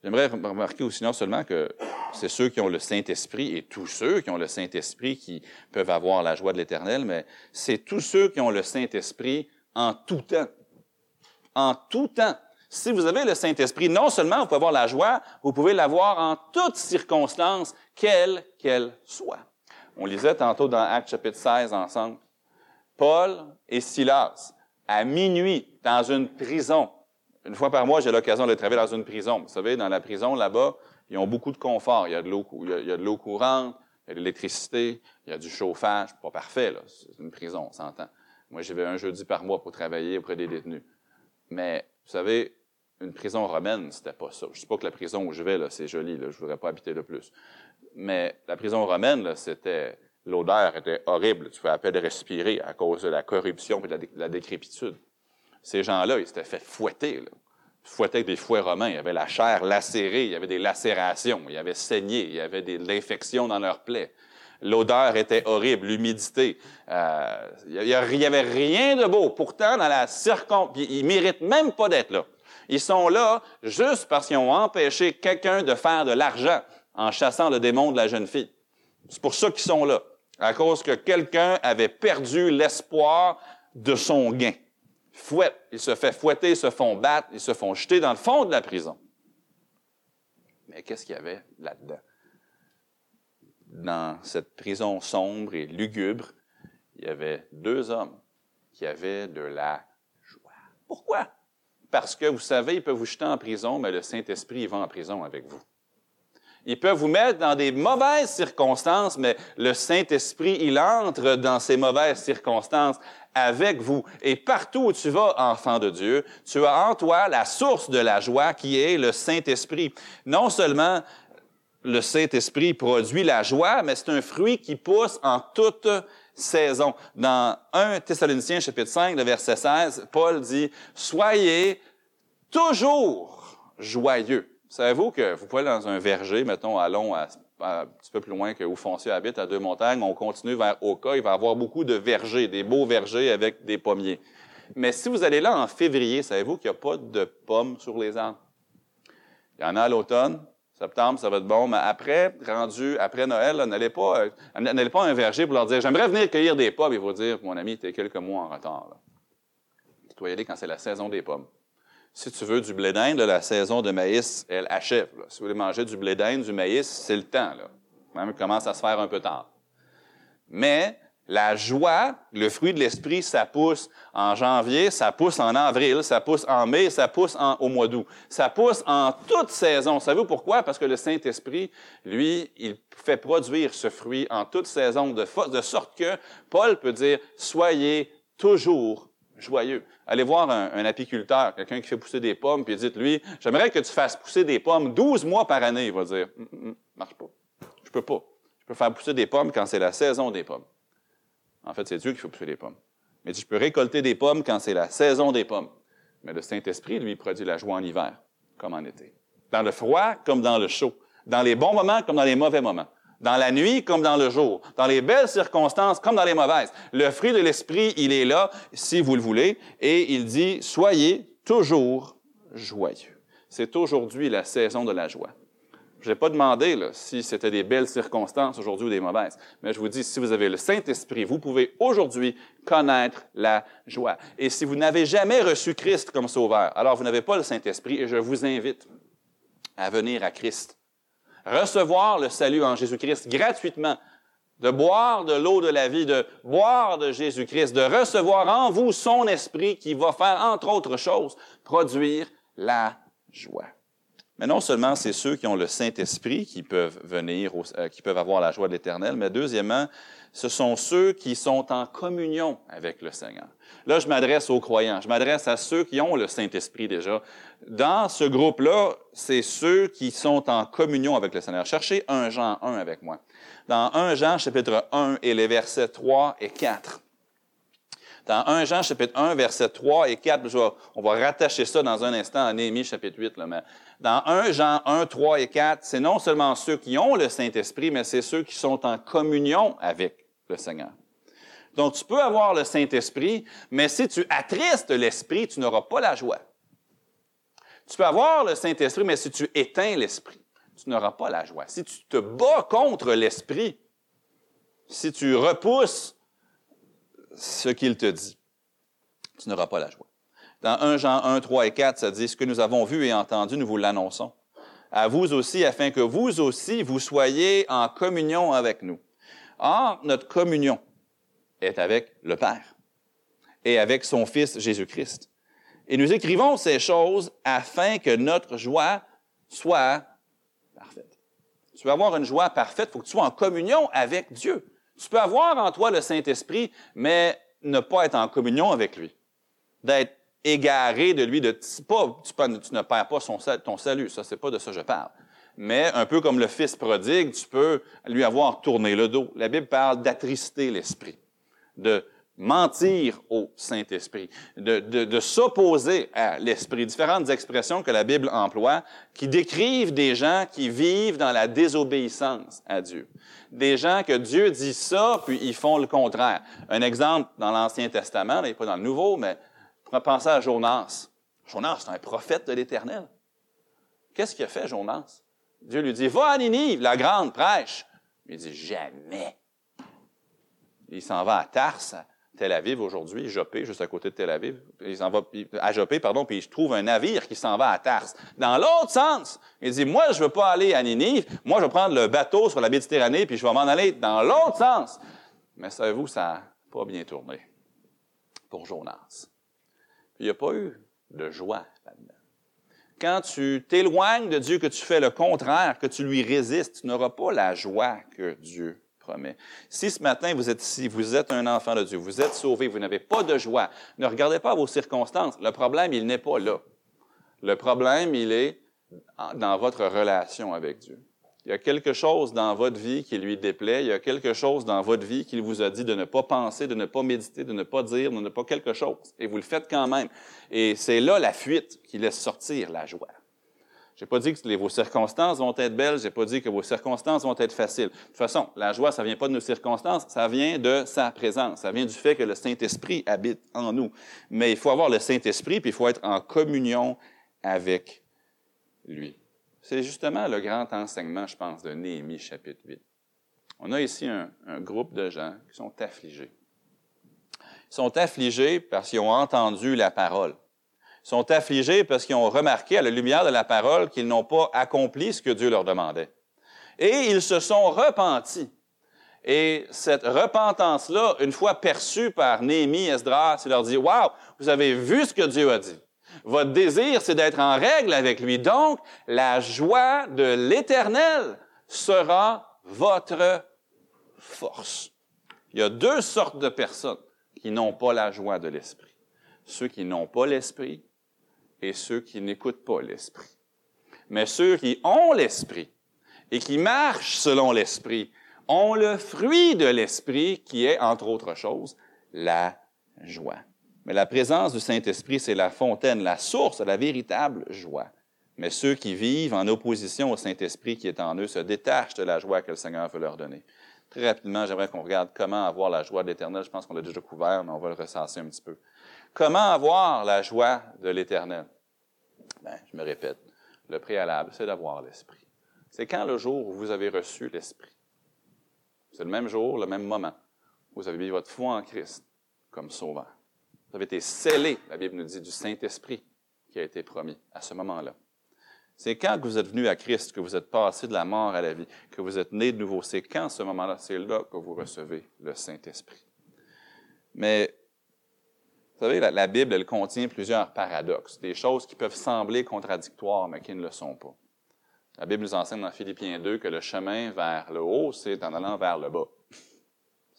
J'aimerais remarquer aussi non seulement que c'est ceux qui ont le Saint-Esprit et tous ceux qui ont le Saint-Esprit qui peuvent avoir la joie de l'Éternel, mais c'est tous ceux qui ont le Saint-Esprit en tout temps. En tout temps. Si vous avez le Saint-Esprit, non seulement vous pouvez avoir la joie, vous pouvez l'avoir en toutes circonstances, quelles qu'elles soient. On lisait tantôt dans Actes chapitre 16 ensemble. Paul et Silas, à minuit, dans une prison, une fois par mois, j'ai l'occasion de travailler dans une prison. Vous savez, dans la prison, là-bas, ils ont beaucoup de confort. Il y a de l'eau, il y a de l'eau courante, il y a de l'électricité, il y a du chauffage. Pas parfait, là. C'est une prison, on s'entend. Moi, j'y vais un jeudi par mois pour travailler auprès des détenus. Mais, vous savez, une prison romaine, c'était pas ça. Je ne sais pas que la prison où je vais, c'est joli, là. Je voudrais pas habiter de plus. Mais la prison romaine, c'était, l'odeur était horrible. Tu pouvais à peine respirer à cause de la corruption et de la décrépitude ces gens-là, ils s'étaient fait fouetter. Là. Fouetter avec des fouets romains. Il y avait la chair lacérée, il y avait des lacérations, il y avait saigné, il y avait de l'infection dans leurs plaies. L'odeur était horrible, l'humidité. Euh, il n'y avait rien de beau. Pourtant, dans la circon... Ils méritent même pas d'être là. Ils sont là juste parce qu'ils ont empêché quelqu'un de faire de l'argent en chassant le démon de la jeune fille. C'est pour ça qu'ils sont là. À cause que quelqu'un avait perdu l'espoir de son gain fouettent, ils se font fouetter, ils se font battre, ils se font jeter dans le fond de la prison. Mais qu'est-ce qu'il y avait là-dedans? Dans cette prison sombre et lugubre, il y avait deux hommes qui avaient de la joie. Pourquoi? Parce que vous savez, ils peuvent vous jeter en prison, mais le Saint-Esprit va en prison avec vous. Ils peuvent vous mettre dans des mauvaises circonstances, mais le Saint-Esprit, il entre dans ces mauvaises circonstances avec vous. Et partout où tu vas, enfant de Dieu, tu as en toi la source de la joie qui est le Saint-Esprit. Non seulement le Saint-Esprit produit la joie, mais c'est un fruit qui pousse en toute saison. Dans 1 Thessaloniciens chapitre 5, le verset 16, Paul dit, Soyez toujours joyeux. Savez-vous que vous pouvez aller dans un verger, mettons, allons à, un petit peu plus loin que où Foncier habite, à Deux-Montagnes, on continue vers Oka, il va y avoir beaucoup de vergers, des beaux vergers avec des pommiers. Mais si vous allez là en février, savez-vous qu'il n'y a pas de pommes sur les arbres? Il y en a à l'automne, septembre, ça va être bon, mais après, rendu, après Noël, n'allez pas, euh, pas à un verger pour leur dire, j'aimerais venir cueillir des pommes, ils vont dire, mon ami, tu es quelques mois en retard. Là. Tu dois y aller quand c'est la saison des pommes. Si tu veux du blé d'Inde, la saison de maïs, elle achève. Si vous voulez manger du blé d'Inde, du maïs, c'est le temps. Même commence à se faire un peu tard. Mais la joie, le fruit de l'esprit, ça pousse en janvier, ça pousse en avril, ça pousse en mai, ça pousse au mois d'août. Ça pousse en toute saison. Savez-vous pourquoi? Parce que le Saint-Esprit, lui, il fait produire ce fruit en toute saison, de, de sorte que Paul peut dire, soyez toujours joyeux. Allez voir un, apiculteur, quelqu'un qui fait pousser des pommes, puis dites-lui, j'aimerais que tu fasses pousser des pommes 12 mois par année. Il va dire, hum, hum, hum, marche pas. Je peux pas. Je peux faire pousser des pommes quand c'est la saison des pommes. En fait, c'est Dieu qui fait pousser les pommes. Mais je peux récolter des pommes quand c'est la saison des pommes. Mais le Saint-Esprit, lui, produit la joie en hiver, comme en été. Dans le froid comme dans le chaud. Dans les bons moments comme dans les mauvais moments. Dans la nuit comme dans le jour. Dans les belles circonstances comme dans les mauvaises. Le fruit de l'Esprit, il est là, si vous le voulez, et il dit, soyez toujours joyeux. C'est aujourd'hui la saison de la joie. Je n'ai pas demandé si c'était des belles circonstances aujourd'hui ou des mauvaises, mais je vous dis, si vous avez le Saint-Esprit, vous pouvez aujourd'hui connaître la joie. Et si vous n'avez jamais reçu Christ comme sauveur, alors vous n'avez pas le Saint-Esprit et je vous invite à venir à Christ. Recevoir le salut en Jésus-Christ gratuitement, de boire de l'eau de la vie, de boire de Jésus-Christ, de recevoir en vous son esprit qui va faire, entre autres choses, produire la joie. Mais non seulement c'est ceux qui ont le Saint-Esprit qui peuvent venir, euh, qui peuvent avoir la joie de l'Éternel, mais deuxièmement, ce sont ceux qui sont en communion avec le Seigneur. Là, je m'adresse aux croyants, je m'adresse à ceux qui ont le Saint-Esprit déjà. Dans ce groupe-là, c'est ceux qui sont en communion avec le Seigneur. Cherchez 1 Jean 1 avec moi. Dans 1 Jean chapitre 1 et les versets 3 et 4. Dans 1 Jean chapitre 1, versets 3 et 4, on va rattacher ça dans un instant à Néhémie chapitre 8. Là, mais dans 1 Jean 1, 3 et 4, c'est non seulement ceux qui ont le Saint-Esprit, mais c'est ceux qui sont en communion avec le Seigneur. Donc, tu peux avoir le Saint-Esprit, mais si tu attristes l'Esprit, tu n'auras pas la joie. Tu peux avoir le Saint-Esprit, mais si tu éteins l'Esprit, tu n'auras pas la joie. Si tu te bats contre l'Esprit, si tu repousses ce qu'il te dit. Tu n'auras pas la joie. Dans 1 Jean 1, 3 et 4, ça dit, ce que nous avons vu et entendu, nous vous l'annonçons. À vous aussi, afin que vous aussi, vous soyez en communion avec nous. Or, notre communion est avec le Père et avec son Fils Jésus-Christ. Et nous écrivons ces choses afin que notre joie soit parfaite. Tu veux avoir une joie parfaite, il faut que tu sois en communion avec Dieu. Tu peux avoir en toi le Saint-Esprit, mais ne pas être en communion avec lui. D'être égaré de lui, de pas, tu, ne perds pas ton salut, ça c'est pas de ça que je parle. Mais un peu comme le fils prodigue, tu peux lui avoir tourné le dos. La Bible parle d'attrister l'esprit, de mentir au Saint-Esprit, de, s'opposer à l'Esprit. Différentes expressions que la Bible emploie qui décrivent des gens qui vivent dans la désobéissance à Dieu. Des gens que Dieu dit ça, puis ils font le contraire. Un exemple dans l'Ancien Testament, pas dans le Nouveau, mais va penser à Jonas. Jonas, c'est un prophète de l'Éternel. Qu'est-ce qu'il a fait, Jonas? Dieu lui dit, va à Ninive, la grande prêche. Il dit, jamais. Il s'en va à Tarse, Tel Aviv aujourd'hui, Jopé, juste à côté de Tel Aviv. Il s'en va à Jopé, pardon, puis il trouve un navire qui s'en va à Tarse. Dans l'autre sens, il dit, moi, je veux pas aller à Ninive, moi, je vais prendre le bateau sur la Méditerranée, puis je vais m'en aller dans l'autre sens. Mais savez-vous, ça n'a pas bien tourné pour Jonas. Il n'y a pas eu de joie là-dedans. Quand tu t'éloignes de Dieu, que tu fais le contraire, que tu lui résistes, tu n'auras pas la joie que Dieu si ce matin vous êtes ici, vous êtes un enfant de Dieu, vous êtes sauvé, vous n'avez pas de joie, ne regardez pas vos circonstances. Le problème, il n'est pas là. Le problème, il est dans votre relation avec Dieu. Il y a quelque chose dans votre vie qui lui déplaît. Il y a quelque chose dans votre vie qu'il vous a dit de ne pas penser, de ne pas méditer, de ne pas dire, de ne pas quelque chose. Et vous le faites quand même. Et c'est là la fuite qui laisse sortir la joie. Je n'ai pas dit que vos circonstances vont être belles, je n'ai pas dit que vos circonstances vont être faciles. De toute façon, la joie, ça ne vient pas de nos circonstances, ça vient de sa présence, ça vient du fait que le Saint-Esprit habite en nous. Mais il faut avoir le Saint-Esprit, puis il faut être en communion avec lui. C'est justement le grand enseignement, je pense, de Néhémie chapitre 8. On a ici un, groupe de gens qui sont affligés. Ils sont affligés parce qu'ils ont entendu la parole sont affligés parce qu'ils ont remarqué à la lumière de la parole qu'ils n'ont pas accompli ce que Dieu leur demandait. Et ils se sont repentis. Et cette repentance-là, une fois perçue par Néhémie, Esdras, il leur dit, Waouh, vous avez vu ce que Dieu a dit. Votre désir, c'est d'être en règle avec lui. Donc, la joie de l'Éternel sera votre force. Il y a deux sortes de personnes qui n'ont pas la joie de l'Esprit. Ceux qui n'ont pas l'Esprit et ceux qui n'écoutent pas l'Esprit. Mais ceux qui ont l'Esprit et qui marchent selon l'Esprit ont le fruit de l'Esprit qui est, entre autres choses, la joie. Mais la présence du Saint-Esprit, c'est la fontaine, la source de la véritable joie. Mais ceux qui vivent en opposition au Saint-Esprit qui est en eux se détachent de la joie que le Seigneur veut leur donner. Très rapidement, j'aimerais qu'on regarde comment avoir la joie de l'Éternel. Je pense qu'on l'a déjà couvert, mais on va le ressasser un petit peu. Comment avoir la joie de l'Éternel? Ben, je me répète, le préalable, c'est d'avoir l'Esprit. C'est quand le jour où vous avez reçu l'Esprit. C'est le même jour, le même moment, vous avez mis votre foi en Christ comme sauveur. Vous avez été scellé, la Bible nous dit, du Saint-Esprit qui a été promis à ce moment-là. C'est quand vous êtes venu à Christ, que vous êtes passé de la mort à la vie, que vous êtes né de nouveau? C'est quand ce moment-là, c'est là que vous recevez le Saint-Esprit. Mais vous savez, la, Bible, elle contient plusieurs paradoxes, des choses qui peuvent sembler contradictoires, mais qui ne le sont pas. La Bible nous enseigne dans Philippiens 2 que le chemin vers le haut, c'est en allant vers le bas.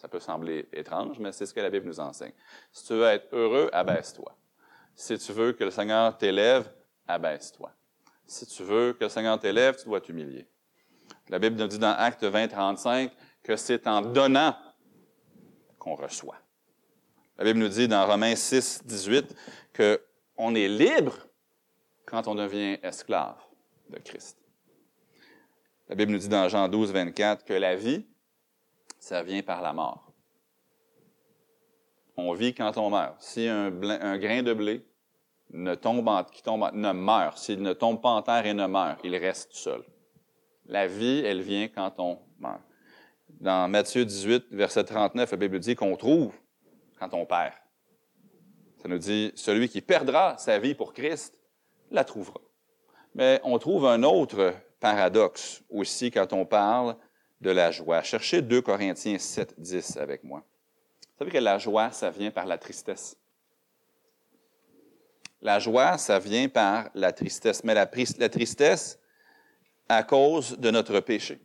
Ça peut sembler étrange, mais c'est ce que la Bible nous enseigne. Si tu veux être heureux, abaisse-toi. Si tu veux que le Seigneur t'élève, abaisse-toi. Si tu veux que le Seigneur t'élève, tu dois t'humilier. La Bible nous dit dans Acte 20, 35 que c'est en donnant qu'on reçoit. La Bible nous dit dans Romains 6, 18 qu'on est libre quand on devient esclave de Christ. La Bible nous dit dans Jean 12, 24 que la vie, ça vient par la mort. On vit quand on meurt. Si un, grain de blé ne tombe qui tombe ne meurt, s'il ne tombe pas en terre et ne meurt, il reste seul. La vie, elle vient quand on meurt. Dans Matthieu 18, verset 39, la Bible dit qu'on trouve quand on perd. Ça nous dit, celui qui perdra sa vie pour Christ la trouvera. Mais on trouve un autre paradoxe aussi quand on parle de la joie. Cherchez 2 Corinthiens 7, 10 avec moi. Vous savez que la joie, ça vient par la tristesse. La joie, ça vient par la tristesse. Mais la, tristesse à cause de notre péché.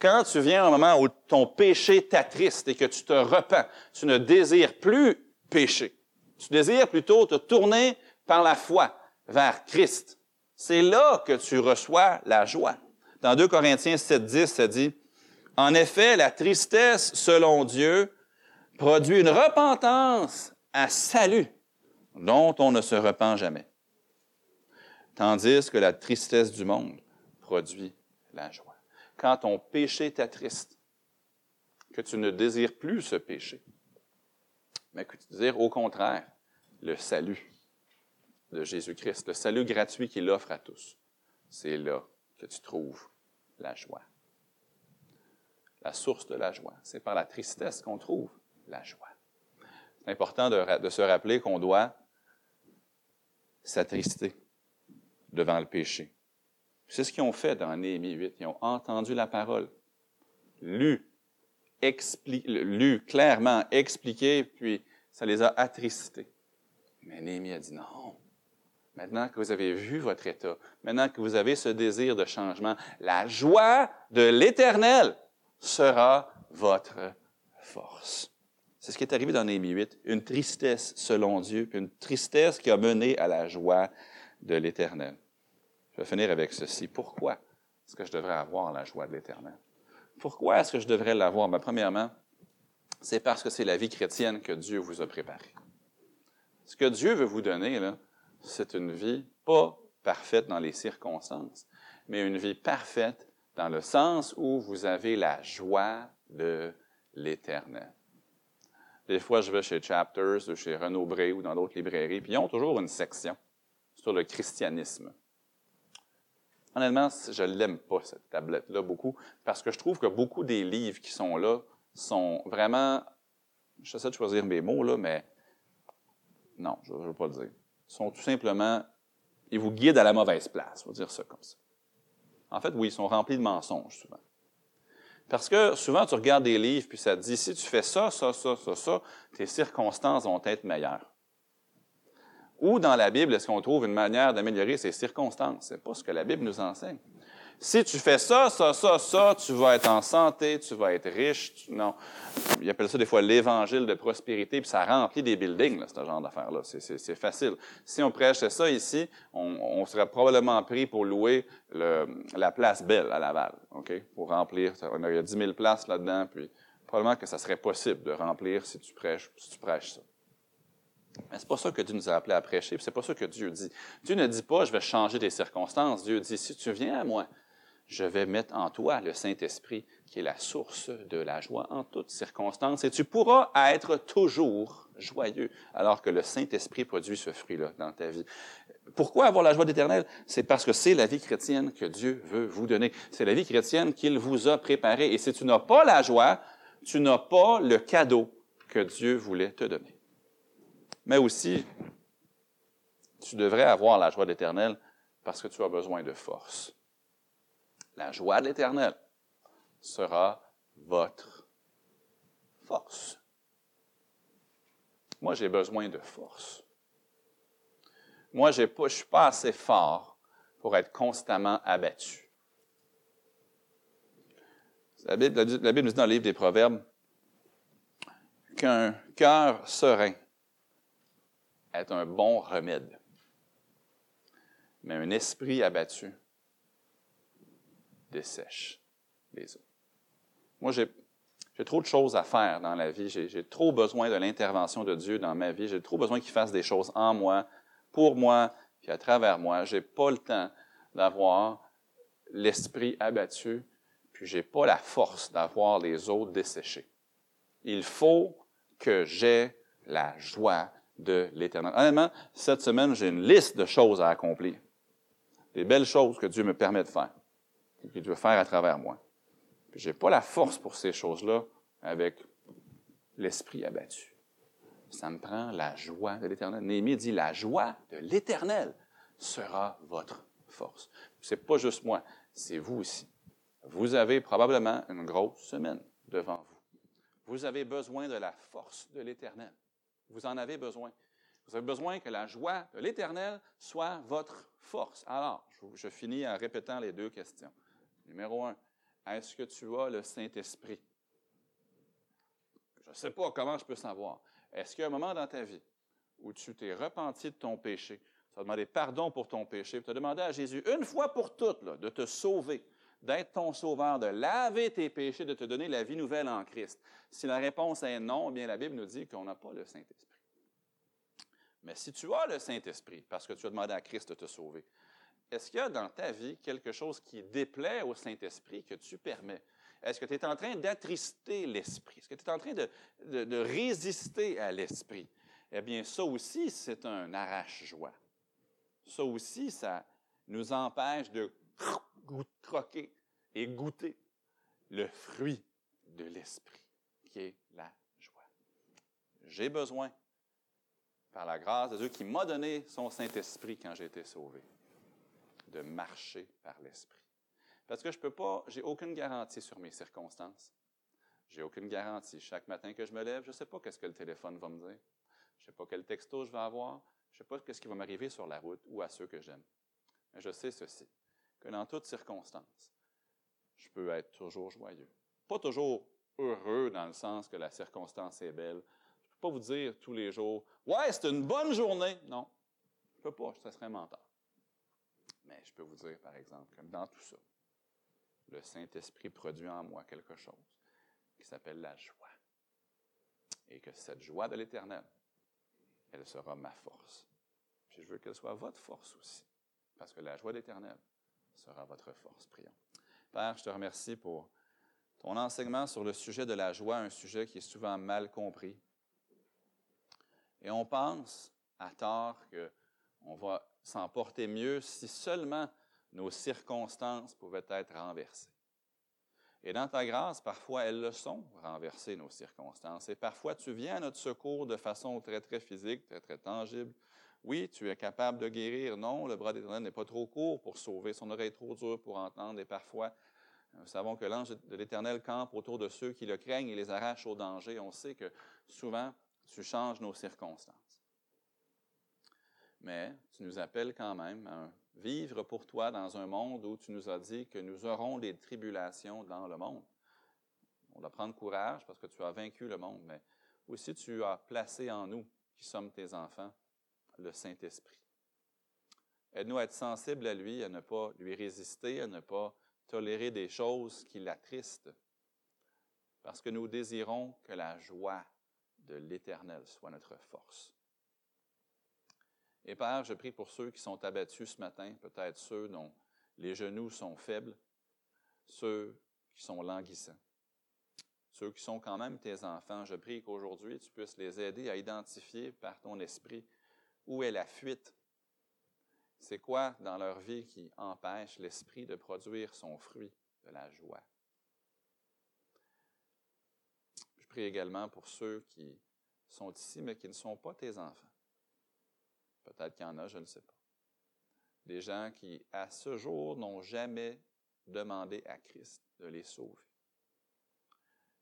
Quand tu viens à un moment où ton péché t'attriste et que tu te repens, tu ne désires plus pécher. Tu désires plutôt te tourner par la foi vers Christ. C'est là que tu reçois la joie. Dans 2 Corinthiens 7.10, ça dit, En effet, la tristesse, selon Dieu, produit une repentance à salut dont on ne se repent jamais. Tandis que la tristesse du monde produit la joie quand ton péché t'attriste, que tu ne désires plus ce péché, mais que tu désires au contraire le salut de Jésus-Christ, le salut gratuit qu'il offre à tous. C'est là que tu trouves la joie. La source de la joie. C'est par la tristesse qu'on trouve la joie. C'est important de, se rappeler qu'on doit s'attrister devant le péché. C'est ce qu'ils ont fait dans Néhémie 8. Ils ont entendu la parole, lu, lu clairement, expliqué, puis ça les a attristés. Mais Néhémie a dit non. Maintenant que vous avez vu votre état, maintenant que vous avez ce désir de changement, la joie de l'Éternel sera votre force. C'est ce qui est arrivé dans Néhémie 8, une tristesse selon Dieu, une tristesse qui a mené à la joie de l'Éternel. Je vais finir avec ceci. Pourquoi est-ce que je devrais avoir la joie de l'Éternel? Pourquoi est-ce que je devrais l'avoir? Ben, premièrement, c'est parce que c'est la vie chrétienne que Dieu vous a préparée. Ce que Dieu veut vous donner, c'est une vie pas parfaite dans les circonstances, mais une vie parfaite dans le sens où vous avez la joie de l'Éternel. Des fois, je vais chez Chapters, chez Renaud Bré ou dans d'autres librairies, puis ils ont toujours une section sur le christianisme. Honnêtement, je l'aime pas, cette tablette-là, beaucoup, parce que je trouve que beaucoup des livres qui sont là sont vraiment, j'essaie de choisir mes mots, là, mais non, je ne veux pas le dire. Ils sont tout simplement, ils vous guident à la mauvaise place, on va dire ça comme ça. En fait, oui, ils sont remplis de mensonges souvent. Parce que souvent, tu regardes des livres, puis ça te dit, si tu fais ça, ça, ça, ça, ça, tes circonstances vont être meilleures. Ou dans la Bible, est-ce qu'on trouve une manière d'améliorer ses circonstances? C'est pas ce que la Bible nous enseigne. Si tu fais ça, ça, ça, ça, tu vas être en santé, tu vas être riche. non. Ils appellent ça des fois l'évangile de prospérité, puis ça remplit des buildings, là, ce genre d'affaires-là. C'est facile. Si on prêchait ça ici, on, serait probablement pris pour louer la place Belle à Laval, OK? Pour remplir. On aurait 10 000 places là-dedans, puis probablement que ça serait possible de remplir si tu prêches, si tu prêches ça. Mais c'est pas ça que Dieu nous a appelés à prêcher, c'est pas ça que Dieu dit. Dieu ne dit pas, je vais changer des circonstances. Dieu dit, si tu viens à moi, je vais mettre en toi le Saint-Esprit, qui est la source de la joie en toutes circonstances, et tu pourras être toujours joyeux, alors que le Saint-Esprit produit ce fruit-là dans ta vie. Pourquoi avoir la joie d'éternel? C'est parce que c'est la vie chrétienne que Dieu veut vous donner. C'est la vie chrétienne qu'il vous a préparée. Et si tu n'as pas la joie, tu n'as pas le cadeau que Dieu voulait te donner. Mais aussi, tu devrais avoir la joie d'éternel parce que tu as besoin de force. La joie de l'Éternel sera votre force. Moi, j'ai besoin de force. Moi, je ne suis pas assez fort pour être constamment abattu. La Bible, la Bible nous dit dans le livre des Proverbes qu'un cœur serein est un bon remède, mais un esprit abattu dessèche les eaux. Moi, j'ai, trop de choses à faire dans la vie. J'ai, trop besoin de l'intervention de Dieu dans ma vie. J'ai trop besoin qu'il fasse des choses en moi, pour moi, puis à travers moi. J'ai pas le temps d'avoir l'esprit abattu, puis j'ai pas la force d'avoir les eaux desséchées. Il faut que j'ai la joie de l'éternel. Honnêtement, cette semaine, j'ai une liste de choses à accomplir. Des belles choses que Dieu me permet de faire qu'il veut faire à travers moi. Je n'ai pas la force pour ces choses-là avec l'esprit abattu. Ça me prend la joie de l'Éternel. Néhémie dit, la joie de l'Éternel sera votre force. Ce n'est pas juste moi, c'est vous aussi. Vous avez probablement une grosse semaine devant vous. Vous avez besoin de la force de l'Éternel. Vous en avez besoin. Vous avez besoin que la joie de l'Éternel soit votre force. Alors, je finis en répétant les deux questions. Numéro un, est-ce que tu as le Saint-Esprit? Je ne sais pas comment je peux savoir. Est-ce qu'il y a un moment dans ta vie où tu t'es repenti de ton péché, tu as demandé pardon pour ton péché, tu as demandé à Jésus une fois pour toutes de te sauver, d'être ton sauveur, de laver tes péchés, de te donner la vie nouvelle en Christ? Si la réponse est non, eh bien la Bible nous dit qu'on n'a pas le Saint-Esprit. Mais si tu as le Saint-Esprit, parce que tu as demandé à Christ de te sauver, est-ce qu'il y a dans ta vie quelque chose qui déplaît au Saint-Esprit que tu permets? Est-ce que tu es en train d'attrister l'Esprit? Est-ce que tu es en train de, résister à l'Esprit? Eh bien, ça aussi, c'est un arrache-joie. Ça aussi, ça nous empêche de croquer et goûter le fruit de l'Esprit, qui est la joie. J'ai besoin, par la grâce de Dieu qui m'a donné son Saint-Esprit quand j'ai été sauvé, de marcher par l'Esprit. Parce que je peux pas, j'ai aucune garantie sur mes circonstances. J'ai aucune garantie. Chaque matin que je me lève, je ne sais pas qu'est-ce que le téléphone va me dire. Je ne sais pas quel texto je vais avoir. Je ne sais pas qu'est-ce qui va m'arriver sur la route ou à ceux que j'aime. Mais je sais ceci, que dans toutes circonstances, je peux être toujours joyeux. Pas toujours heureux dans le sens que la circonstance est belle. Je ne peux pas vous dire tous les jours, ouais, c'est une bonne journée. Non, je ne peux pas, ça serait mental. Mais je peux vous dire, par exemple, que dans tout ça, le Saint-Esprit produit en moi quelque chose qui s'appelle la joie. Et que cette joie de l'Éternel, elle sera ma force. Puis je veux qu'elle soit votre force aussi. parce que la joie d'Éternel sera votre force. Prions. Père, je te remercie pour ton enseignement sur le sujet de la joie, un sujet qui est souvent mal compris. Et on pense à tort qu'on va s'en porter mieux si seulement nos circonstances pouvaient être renversées. Et dans ta grâce, parfois elles le sont, renversées nos circonstances. Et parfois tu viens à notre secours de façon très, très physique, très, très tangible. Oui, tu es capable de guérir. Non, le bras d'Éternel n'est pas trop court pour sauver. Son oreille est trop dure pour entendre. Et parfois, nous savons que l'ange de l'Éternel campe autour de ceux qui le craignent et les arrache au danger. On sait que souvent, tu changes nos circonstances. Mais tu nous appelles quand même à vivre pour toi dans un monde où tu nous as dit que nous aurons des tribulations dans le monde. On doit prendre courage parce que tu as vaincu le monde, mais aussi tu as placé en nous, qui sommes tes enfants, le Saint-Esprit. Aide-nous à être sensibles à lui, à ne pas lui résister, à ne pas tolérer des choses qui l'attristent, parce que nous désirons que la joie de l'Éternel soit notre force. Et Père, je prie pour ceux qui sont abattus ce matin, peut-être ceux dont les genoux sont faibles, ceux qui sont languissants, ceux qui sont quand même tes enfants. Je prie qu'aujourd'hui, tu puisses les aider à identifier par ton esprit où est la fuite. C'est quoi dans leur vie qui empêche l'esprit de produire son fruit de la joie? Je prie également pour ceux qui sont ici mais qui ne sont pas tes enfants. Peut-être qu'il y en a, je ne sais pas. Des gens qui, à ce jour, n'ont jamais demandé à Christ de les sauver.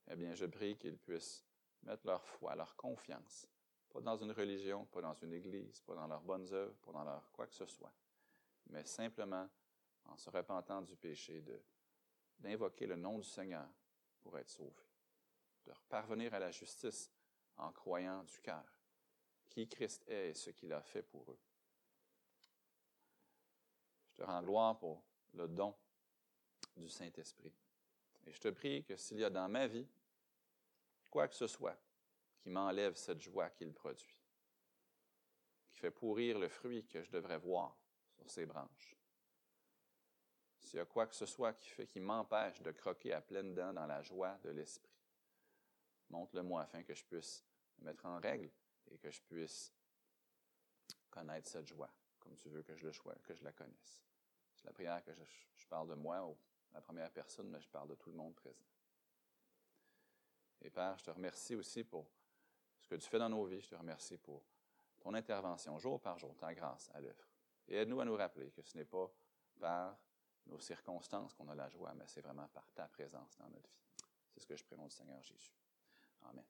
Eh bien, je prie qu'ils puissent mettre leur foi, leur confiance, pas dans une religion, pas dans une église, pas dans leurs bonnes œuvres, pas dans leur quoi que ce soit, mais simplement en se repentant du péché, d'invoquer le nom du Seigneur pour être sauvés, de parvenir à la justice en croyant du cœur qui Christ est et ce qu'il a fait pour eux. Je te rends gloire pour le don du Saint-Esprit. Et je te prie que s'il y a dans ma vie quoi que ce soit qui m'enlève cette joie qu'il produit, qui fait pourrir le fruit que je devrais voir sur ses branches, s'il y a quoi que ce soit qui qui m'empêche de croquer à pleines dents dans la joie de l'esprit, montre-le-moi afin que je puisse me mettre en règle et que je puisse connaître cette joie, comme tu veux que je, le que je la connaisse. C'est la prière que je, parle de moi, ou la première personne, mais je parle de tout le monde présent. Et Père, je te remercie aussi pour ce que tu fais dans nos vies. Je te remercie pour ton intervention jour par jour, ta grâce à l'œuvre. Et aide-nous à nous rappeler que ce n'est pas par nos circonstances qu'on a la joie, mais c'est vraiment par ta présence dans notre vie. C'est ce que je prie au Seigneur Jésus. Amen.